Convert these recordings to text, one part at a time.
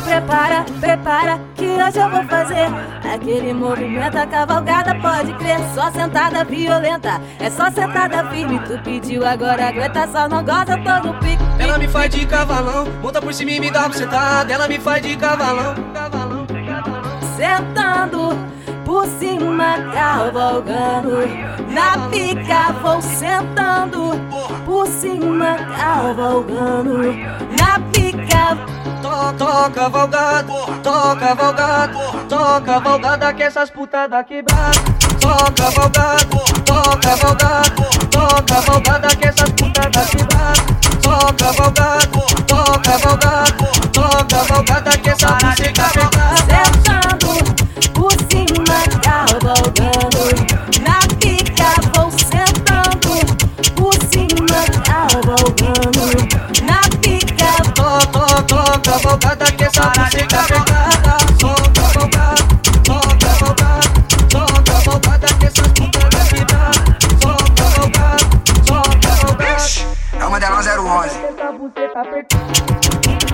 prepara, prepara, que hoje eu vou fazer aquele movimento, a cavalgada pode crer. Só sentada violenta, é só sentada firme. Tu pediu, agora aguenta, só não gosta, tô no pique. Ela me faz de cavalão, monta por cima e me dá uma sentada. Ela me faz de cavalão, cavalão, cavalão. Sentando por cima, cavalgando. Na pica vou sentando por cima, cavalgando. Na pica Toca valgado, toca valgado, toca valgada que essas putadas quebradas. Toca valgado, toca valgado, toca valgada Valgada que essa música quebrada. Toca valgado, toca valgado, toca valgada que essas putadas quebradas. Toca valgado, toca valgado. É uma delas 011. Essa buceta apertada.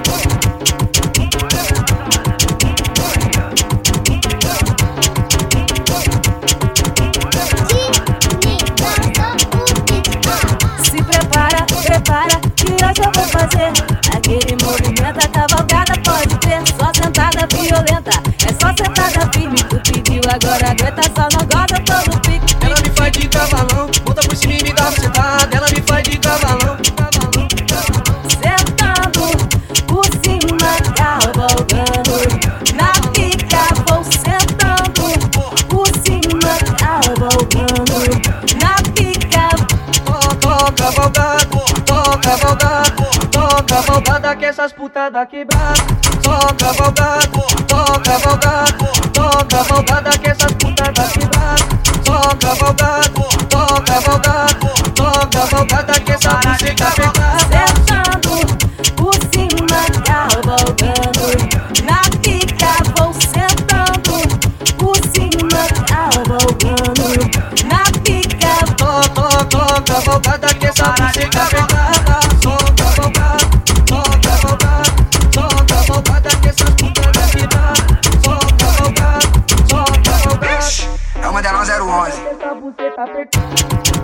Fazer aquele movimento, a cavalgada pode ter. Só sentada violenta, é só sentada firme. Tu pediu, agora aguenta, só Toca valgado, toca valgado, toca valgada que essas putadas quebradas. Toca valgado, toca valgado, toca valgada que essas putadas quebradas. Toca valgado, toca valgado, toca valgada Valgada que essa música quebrada. Toca valgado, toca valgado, toca valgada que essas putadas quebradas. Toca valgado, toca valgado. É uma delas 011. Essa buceta apertada.